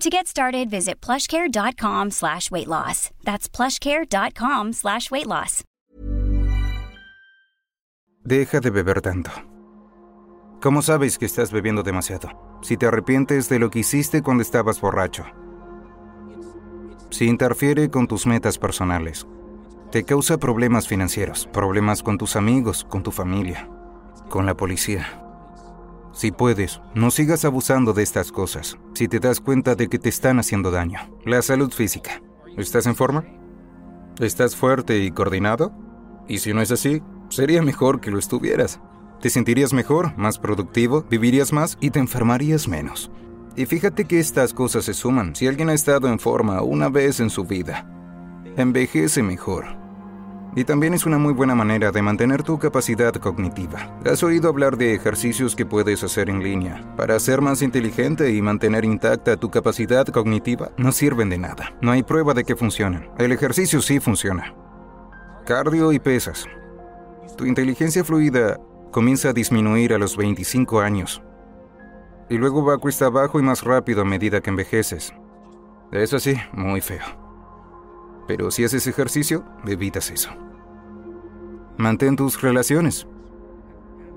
To get started, visit plushcare.com slash weight loss. That's plushcare.com slash weight loss. Deja de beber tanto. ¿Cómo sabes que estás bebiendo demasiado? Si te arrepientes de lo que hiciste cuando estabas borracho. Si interfiere con tus metas personales. Te causa problemas financieros, problemas con tus amigos, con tu familia, con la policía. Si puedes, no sigas abusando de estas cosas. Si te das cuenta de que te están haciendo daño. La salud física. ¿Estás en forma? ¿Estás fuerte y coordinado? Y si no es así, sería mejor que lo estuvieras. Te sentirías mejor, más productivo, vivirías más y te enfermarías menos. Y fíjate que estas cosas se suman. Si alguien ha estado en forma una vez en su vida, envejece mejor. Y también es una muy buena manera de mantener tu capacidad cognitiva. ¿Has oído hablar de ejercicios que puedes hacer en línea para ser más inteligente y mantener intacta tu capacidad cognitiva? No sirven de nada. No hay prueba de que funcionan. El ejercicio sí funciona. Cardio y pesas. Tu inteligencia fluida comienza a disminuir a los 25 años. Y luego va cuesta abajo y más rápido a medida que envejeces. Eso sí, muy feo. Pero si haces ejercicio, evitas eso. Mantén tus relaciones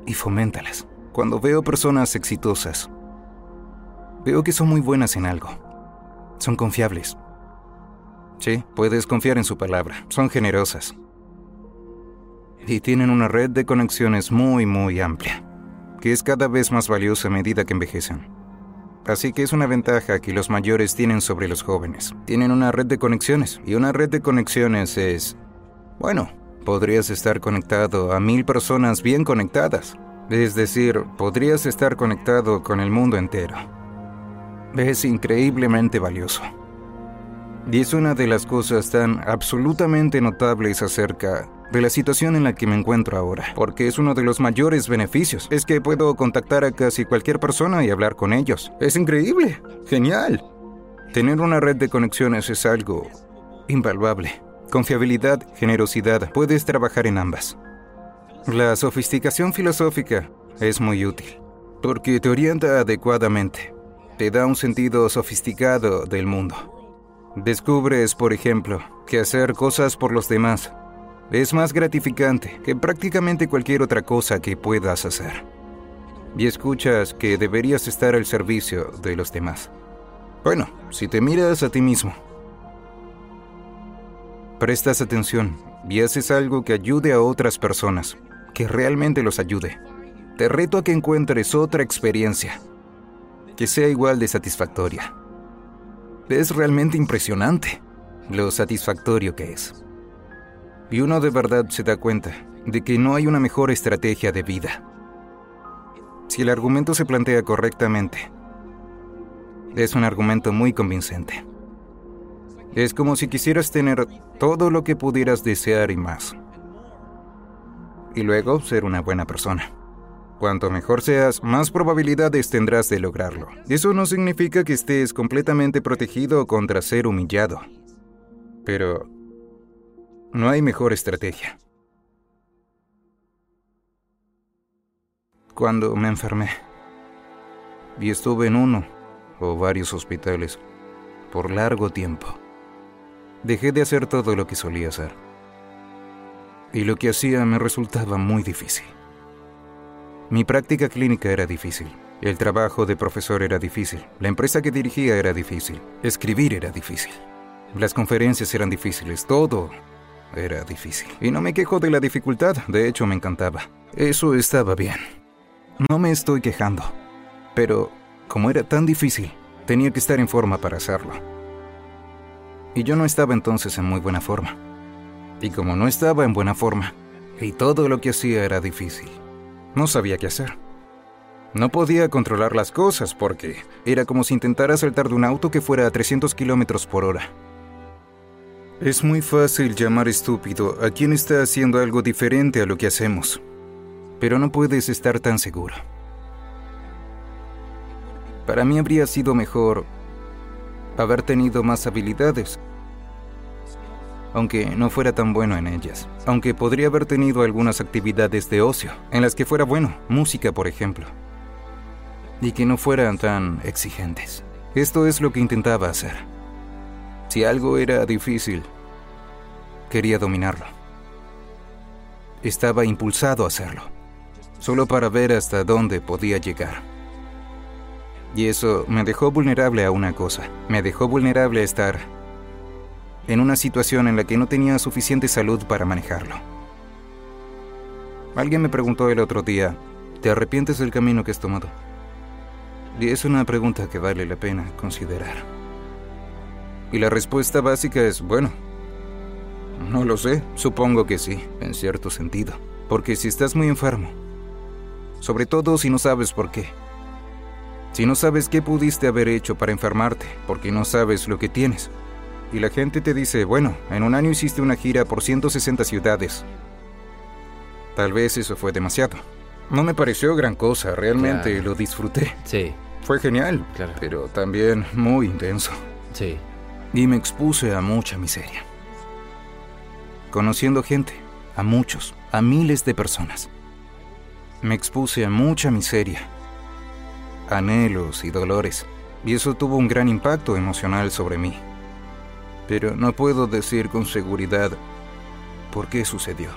y foméntalas. Cuando veo personas exitosas, veo que son muy buenas en algo. Son confiables. Sí, puedes confiar en su palabra. Son generosas. Y tienen una red de conexiones muy, muy amplia, que es cada vez más valiosa a medida que envejecen. Así que es una ventaja que los mayores tienen sobre los jóvenes. Tienen una red de conexiones. Y una red de conexiones es... Bueno, podrías estar conectado a mil personas bien conectadas. Es decir, podrías estar conectado con el mundo entero. Es increíblemente valioso. Y es una de las cosas tan absolutamente notables acerca de la situación en la que me encuentro ahora, porque es uno de los mayores beneficios. Es que puedo contactar a casi cualquier persona y hablar con ellos. Es increíble, genial. Tener una red de conexiones es algo invaluable. Confiabilidad, generosidad, puedes trabajar en ambas. La sofisticación filosófica es muy útil, porque te orienta adecuadamente, te da un sentido sofisticado del mundo. Descubres, por ejemplo, que hacer cosas por los demás es más gratificante que prácticamente cualquier otra cosa que puedas hacer. Y escuchas que deberías estar al servicio de los demás. Bueno, si te miras a ti mismo, prestas atención y haces algo que ayude a otras personas, que realmente los ayude. Te reto a que encuentres otra experiencia que sea igual de satisfactoria. Es realmente impresionante lo satisfactorio que es. Y uno de verdad se da cuenta de que no hay una mejor estrategia de vida. Si el argumento se plantea correctamente, es un argumento muy convincente. Es como si quisieras tener todo lo que pudieras desear y más. Y luego ser una buena persona. Cuanto mejor seas, más probabilidades tendrás de lograrlo. Eso no significa que estés completamente protegido contra ser humillado. Pero no hay mejor estrategia. Cuando me enfermé y estuve en uno o varios hospitales por largo tiempo, dejé de hacer todo lo que solía hacer. Y lo que hacía me resultaba muy difícil. Mi práctica clínica era difícil. El trabajo de profesor era difícil. La empresa que dirigía era difícil. Escribir era difícil. Las conferencias eran difíciles. Todo era difícil. Y no me quejo de la dificultad, de hecho me encantaba. Eso estaba bien. No me estoy quejando. Pero, como era tan difícil, tenía que estar en forma para hacerlo. Y yo no estaba entonces en muy buena forma. Y como no estaba en buena forma, y todo lo que hacía era difícil, no sabía qué hacer. No podía controlar las cosas porque era como si intentara saltar de un auto que fuera a 300 kilómetros por hora. Es muy fácil llamar estúpido a quien está haciendo algo diferente a lo que hacemos, pero no puedes estar tan seguro. Para mí habría sido mejor haber tenido más habilidades, aunque no fuera tan bueno en ellas, aunque podría haber tenido algunas actividades de ocio en las que fuera bueno, música por ejemplo y que no fueran tan exigentes. Esto es lo que intentaba hacer. Si algo era difícil, quería dominarlo. Estaba impulsado a hacerlo, solo para ver hasta dónde podía llegar. Y eso me dejó vulnerable a una cosa. Me dejó vulnerable a estar en una situación en la que no tenía suficiente salud para manejarlo. Alguien me preguntó el otro día, ¿te arrepientes del camino que has tomado? Y es una pregunta que vale la pena considerar. Y la respuesta básica es, bueno, no lo sé, supongo que sí, en cierto sentido. Porque si estás muy enfermo, sobre todo si no sabes por qué, si no sabes qué pudiste haber hecho para enfermarte, porque no sabes lo que tienes, y la gente te dice, bueno, en un año hiciste una gira por 160 ciudades, tal vez eso fue demasiado. No me pareció gran cosa, realmente lo disfruté. Sí. Fue genial, Claro. pero también muy intenso. Sí. Y me expuse a mucha miseria. Conociendo gente, a muchos, a miles de personas. Me expuse a mucha miseria, anhelos y dolores, y eso tuvo un gran impacto emocional sobre mí. Pero no puedo decir con seguridad por qué sucedió.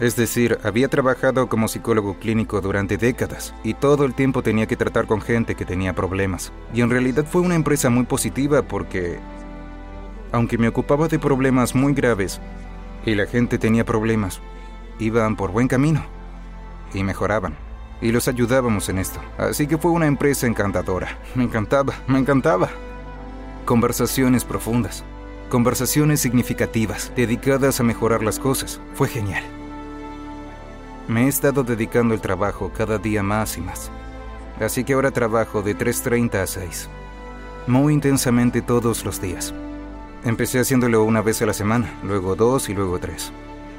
Es decir, había trabajado como psicólogo clínico durante décadas y todo el tiempo tenía que tratar con gente que tenía problemas. Y en realidad fue una empresa muy positiva porque, aunque me ocupaba de problemas muy graves y la gente tenía problemas, iban por buen camino y mejoraban. Y los ayudábamos en esto. Así que fue una empresa encantadora. Me encantaba, me encantaba. Conversaciones profundas, conversaciones significativas, dedicadas a mejorar las cosas. Fue genial. Me he estado dedicando el trabajo cada día más y más. Así que ahora trabajo de 3.30 a 6. Muy intensamente todos los días. Empecé haciéndolo una vez a la semana, luego dos y luego tres.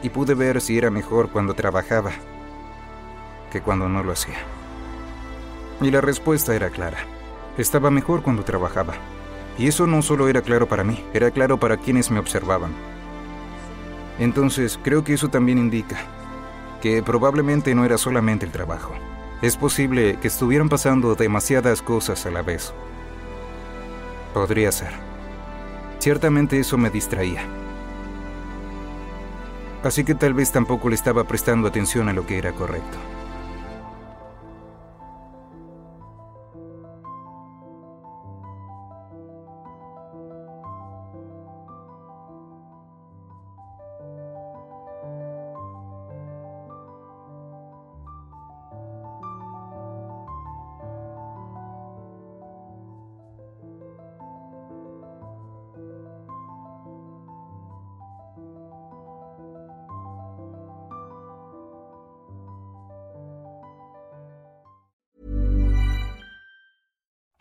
Y pude ver si era mejor cuando trabajaba que cuando no lo hacía. Y la respuesta era clara. Estaba mejor cuando trabajaba. Y eso no solo era claro para mí, era claro para quienes me observaban. Entonces, creo que eso también indica que probablemente no era solamente el trabajo. Es posible que estuvieran pasando demasiadas cosas a la vez. Podría ser. Ciertamente eso me distraía. Así que tal vez tampoco le estaba prestando atención a lo que era correcto.